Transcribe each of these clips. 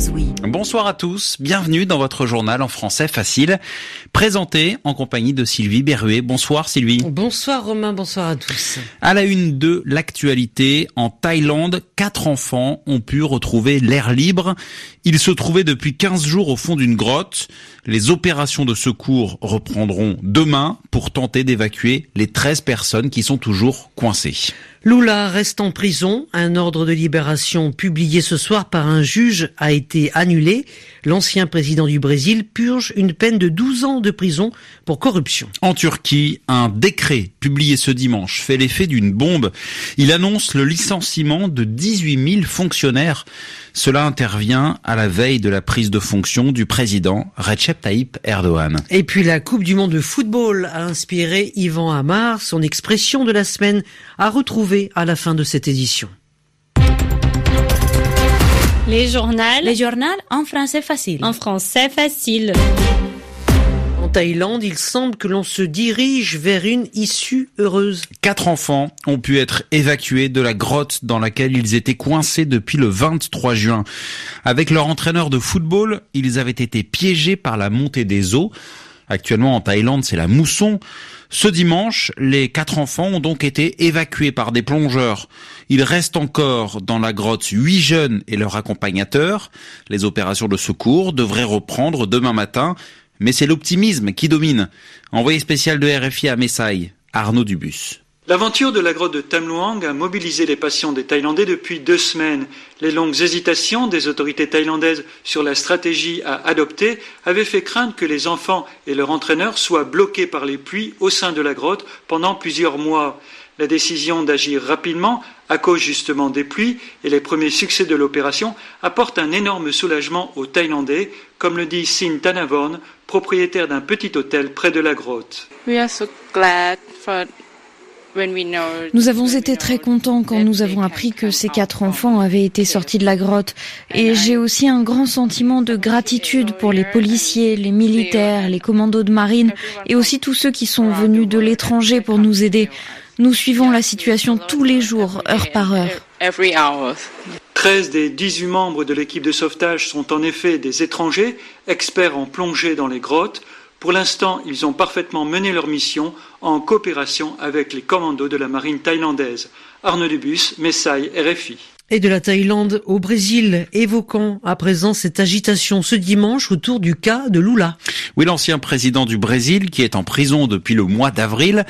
Ozoui. Bonsoir à tous, bienvenue dans votre journal en français facile, présenté en compagnie de Sylvie Berruet. Bonsoir Sylvie. Bonsoir Romain, bonsoir à tous. À la une de l'actualité, en Thaïlande, quatre enfants ont pu retrouver l'air libre. Ils se trouvaient depuis 15 jours au fond d'une grotte. Les opérations de secours reprendront demain pour tenter d'évacuer les 13 personnes qui sont toujours coincées. Lula reste en prison. Un ordre de libération publié ce soir par un juge a été annulé. L'ancien président du Brésil purge une peine de 12 ans de prison pour corruption. En Turquie, un décret publié ce dimanche fait l'effet d'une bombe. Il annonce le licenciement de 18 000 fonctionnaires. Cela intervient à la veille de la prise de fonction du président Recep Tayyip Erdogan. Et puis la Coupe du Monde de football a inspiré Yvan Amar. Son expression de la semaine à retrouver à la fin de cette édition. Les journaux. Les journaux en français facile. En français facile. En Thaïlande, il semble que l'on se dirige vers une issue heureuse. Quatre enfants ont pu être évacués de la grotte dans laquelle ils étaient coincés depuis le 23 juin. Avec leur entraîneur de football, ils avaient été piégés par la montée des eaux. Actuellement en Thaïlande, c'est la mousson. Ce dimanche, les quatre enfants ont donc été évacués par des plongeurs. Il reste encore dans la grotte huit jeunes et leur accompagnateur. Les opérations de secours devraient reprendre demain matin, mais c'est l'optimisme qui domine. Envoyé spécial de RFI à Messaï, Arnaud Dubus. L'aventure de la grotte de Tam Luang a mobilisé les passions des Thaïlandais depuis deux semaines. Les longues hésitations des autorités thaïlandaises sur la stratégie à adopter avaient fait craindre que les enfants et leur entraîneur soient bloqués par les pluies au sein de la grotte pendant plusieurs mois. La décision d'agir rapidement, à cause justement des pluies et les premiers succès de l'opération, apporte un énorme soulagement aux Thaïlandais, comme le dit Sin Tanavorn, propriétaire d'un petit hôtel près de la grotte. Nous avons été très contents quand nous avons appris que ces quatre enfants avaient été sortis de la grotte. Et j'ai aussi un grand sentiment de gratitude pour les policiers, les militaires, les commandos de marine et aussi tous ceux qui sont venus de l'étranger pour nous aider. Nous suivons la situation tous les jours, heure par heure. 13 des 18 membres de l'équipe de sauvetage sont en effet des étrangers, experts en plongée dans les grottes. Pour l'instant, ils ont parfaitement mené leur mission en coopération avec les commandos de la marine thaïlandaise. Arnaud Dubus, Messaï, RFI. Et de la Thaïlande au Brésil, évoquant à présent cette agitation ce dimanche autour du cas de Lula. Oui, l'ancien président du Brésil, qui est en prison depuis le mois d'avril,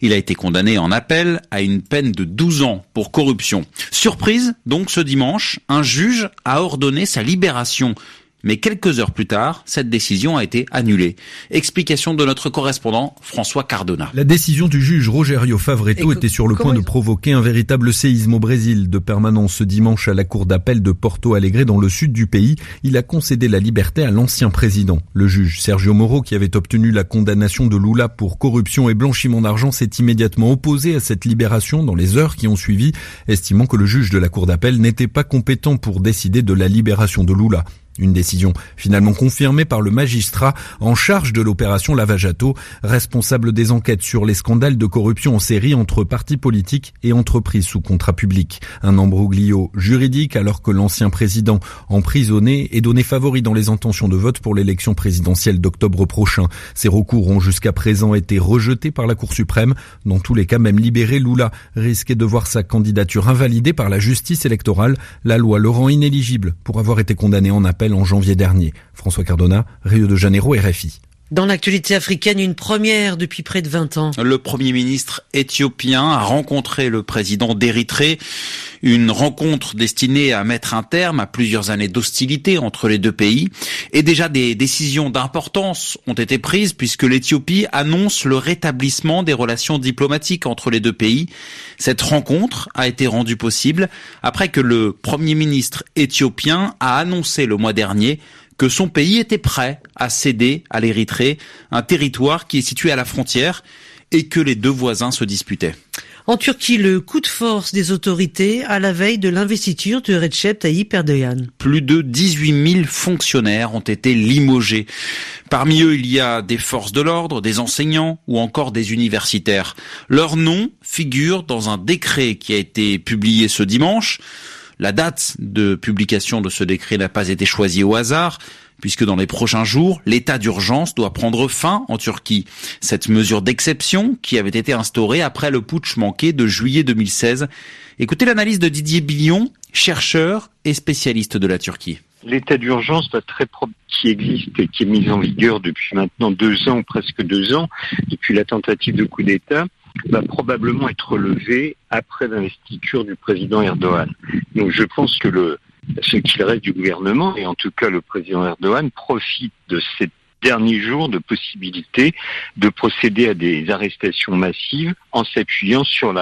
il a été condamné en appel à une peine de 12 ans pour corruption. Surprise, donc ce dimanche, un juge a ordonné sa libération. Mais quelques heures plus tard, cette décision a été annulée. Explication de notre correspondant François Cardona. La décision du juge Rogerio Favretto était sur le point de provoquer un véritable séisme au Brésil. De permanence ce dimanche à la cour d'appel de Porto Alegre dans le sud du pays, il a concédé la liberté à l'ancien président. Le juge Sergio Moro, qui avait obtenu la condamnation de Lula pour corruption et blanchiment d'argent, s'est immédiatement opposé à cette libération dans les heures qui ont suivi, estimant que le juge de la cour d'appel n'était pas compétent pour décider de la libération de Lula. Une décision finalement confirmée par le magistrat en charge de l'opération Lavajato, responsable des enquêtes sur les scandales de corruption en série entre partis politiques et entreprises sous contrat public. Un embroglio juridique alors que l'ancien président emprisonné est donné favori dans les intentions de vote pour l'élection présidentielle d'octobre prochain. Ces recours ont jusqu'à présent été rejetés par la Cour suprême. Dans tous les cas, même libéré, Lula risquait de voir sa candidature invalidée par la justice électorale. La loi le rend inéligible pour avoir été condamné en appel en janvier dernier. François Cardona, Rio de Janeiro, RFI. Dans l'actualité africaine, une première depuis près de 20 ans. Le Premier ministre éthiopien a rencontré le président d'Érythrée, une rencontre destinée à mettre un terme à plusieurs années d'hostilité entre les deux pays. Et déjà des décisions d'importance ont été prises puisque l'Éthiopie annonce le rétablissement des relations diplomatiques entre les deux pays. Cette rencontre a été rendue possible après que le Premier ministre éthiopien a annoncé le mois dernier que son pays était prêt à céder à l'Érythrée, un territoire qui est situé à la frontière et que les deux voisins se disputaient. En Turquie, le coup de force des autorités à la veille de l'investiture de Recep Tayyip Erdogan. Plus de 18 000 fonctionnaires ont été limogés. Parmi eux, il y a des forces de l'ordre, des enseignants ou encore des universitaires. Leurs noms figurent dans un décret qui a été publié ce dimanche. La date de publication de ce décret n'a pas été choisie au hasard puisque dans les prochains jours, l'état d'urgence doit prendre fin en Turquie. Cette mesure d'exception qui avait été instaurée après le putsch manqué de juillet 2016. Écoutez l'analyse de Didier Billion, chercheur et spécialiste de la Turquie. L'état d'urgence qui existe et qui est mis en vigueur depuis maintenant deux ans, presque deux ans, depuis la tentative de coup d'État, va probablement être levé après l'investiture du président Erdogan. Donc je pense que ce qu'il reste du gouvernement, et en tout cas le président Erdogan, profite de ces derniers jours de possibilité de procéder à des arrestations massives en s'appuyant sur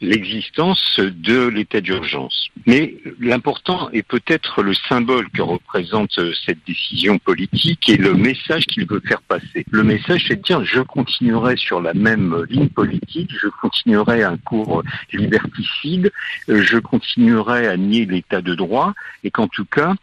l'existence de l'état d'urgence. Mais l'important est peut-être le symbole que représente cette décision politique et le message qu'il veut faire passer. Le message, c'est de dire je continuerai sur la même ligne politique, je continuerai un cours liberticide, je continuerai à nier l'état de droit et qu'en tout cas,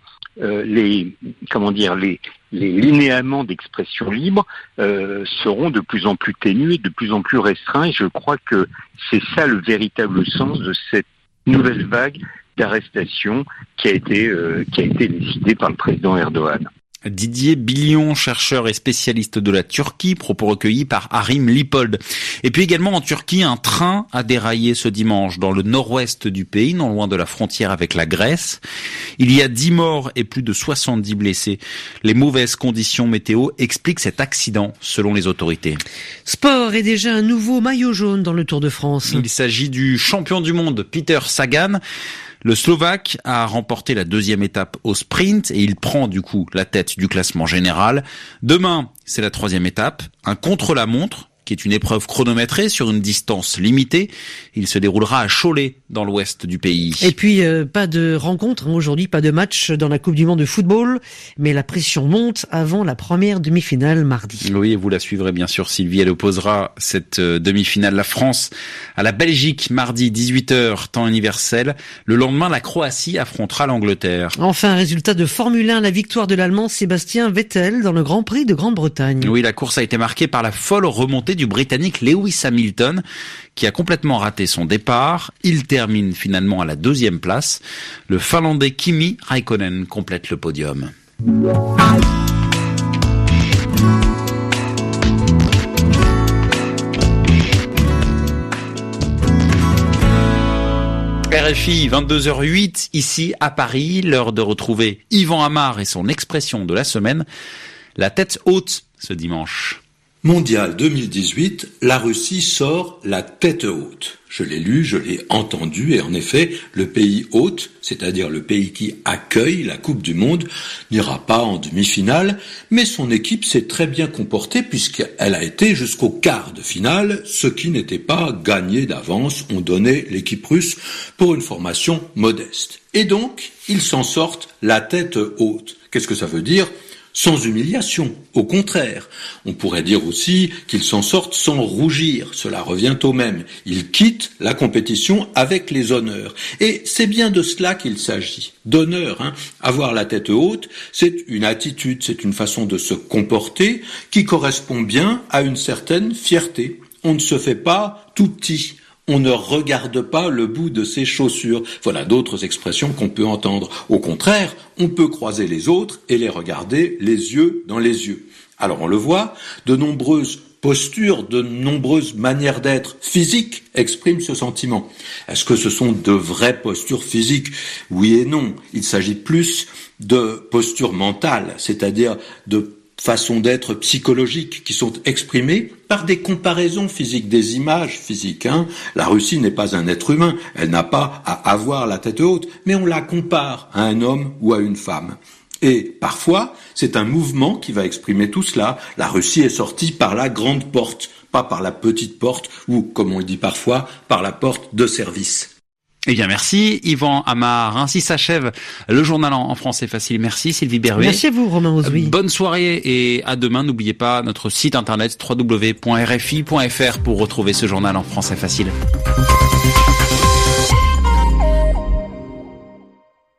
euh, les comment dire les, linéaments d'expression libre euh, seront de plus en plus ténus et de plus en plus restreints. Et je crois que c'est ça le véritable sens de cette nouvelle vague d'arrestation qui a été euh, qui a été décidée par le président Erdogan. Didier Billion, chercheur et spécialiste de la Turquie, propos recueillis par Harim Lipold. Et puis également en Turquie, un train a déraillé ce dimanche dans le nord-ouest du pays, non loin de la frontière avec la Grèce. Il y a 10 morts et plus de 70 blessés. Les mauvaises conditions météo expliquent cet accident, selon les autorités. Sport est déjà un nouveau maillot jaune dans le Tour de France. Il s'agit du champion du monde, Peter Sagan. Le Slovaque a remporté la deuxième étape au sprint et il prend du coup la tête du classement général. Demain, c'est la troisième étape, un contre-la-montre qui est une épreuve chronométrée sur une distance limitée. Il se déroulera à Cholet, dans l'ouest du pays. Et puis, euh, pas de rencontre hein, aujourd'hui, pas de match dans la Coupe du Monde de football, mais la pression monte avant la première demi-finale mardi. Oui, vous la suivrez bien sûr, Sylvie. Elle opposera cette euh, demi-finale, la France, à la Belgique, mardi 18h, temps universel. Le lendemain, la Croatie affrontera l'Angleterre. Enfin, résultat de Formule 1, la victoire de l'Allemand Sébastien Vettel dans le Grand Prix de Grande-Bretagne. Oui, la course a été marquée par la folle remontée du Britannique Lewis Hamilton, qui a complètement raté son départ. Il termine finalement à la deuxième place. Le Finlandais Kimi Raikkonen complète le podium. RFI 22h08 ici à Paris, l'heure de retrouver Yvan Amar et son expression de la semaine, la tête haute ce dimanche. Mondial 2018, la Russie sort la tête haute. Je l'ai lu, je l'ai entendu, et en effet, le pays hôte, c'est-à-dire le pays qui accueille la Coupe du Monde, n'ira pas en demi-finale, mais son équipe s'est très bien comportée puisqu'elle a été jusqu'au quart de finale, ce qui n'était pas gagné d'avance. On donnait l'équipe russe pour une formation modeste. Et donc, ils s'en sortent la tête haute. Qu'est-ce que ça veut dire? Sans humiliation. Au contraire, on pourrait dire aussi qu'ils s'en sortent sans rougir. Cela revient au même. Ils quittent la compétition avec les honneurs. Et c'est bien de cela qu'il s'agit. D'honneur. Hein. Avoir la tête haute, c'est une attitude, c'est une façon de se comporter qui correspond bien à une certaine fierté. On ne se fait pas tout petit on ne regarde pas le bout de ses chaussures. Voilà d'autres expressions qu'on peut entendre. Au contraire, on peut croiser les autres et les regarder les yeux dans les yeux. Alors on le voit, de nombreuses postures, de nombreuses manières d'être physiques expriment ce sentiment. Est-ce que ce sont de vraies postures physiques? Oui et non. Il s'agit plus de postures mentales, c'est-à-dire de façons d'être psychologiques qui sont exprimées par des comparaisons physiques, des images physiques. Hein. La Russie n'est pas un être humain, elle n'a pas à avoir la tête haute, mais on la compare à un homme ou à une femme. Et parfois, c'est un mouvement qui va exprimer tout cela. La Russie est sortie par la grande porte, pas par la petite porte, ou, comme on le dit parfois, par la porte de service. Eh bien, merci Yvan Amar. Ainsi s'achève le journal en français facile. Merci Sylvie Berruet. Merci à vous Romain Ozoui. Bonne soirée et à demain. N'oubliez pas notre site internet www.rfi.fr pour retrouver ce journal en français facile.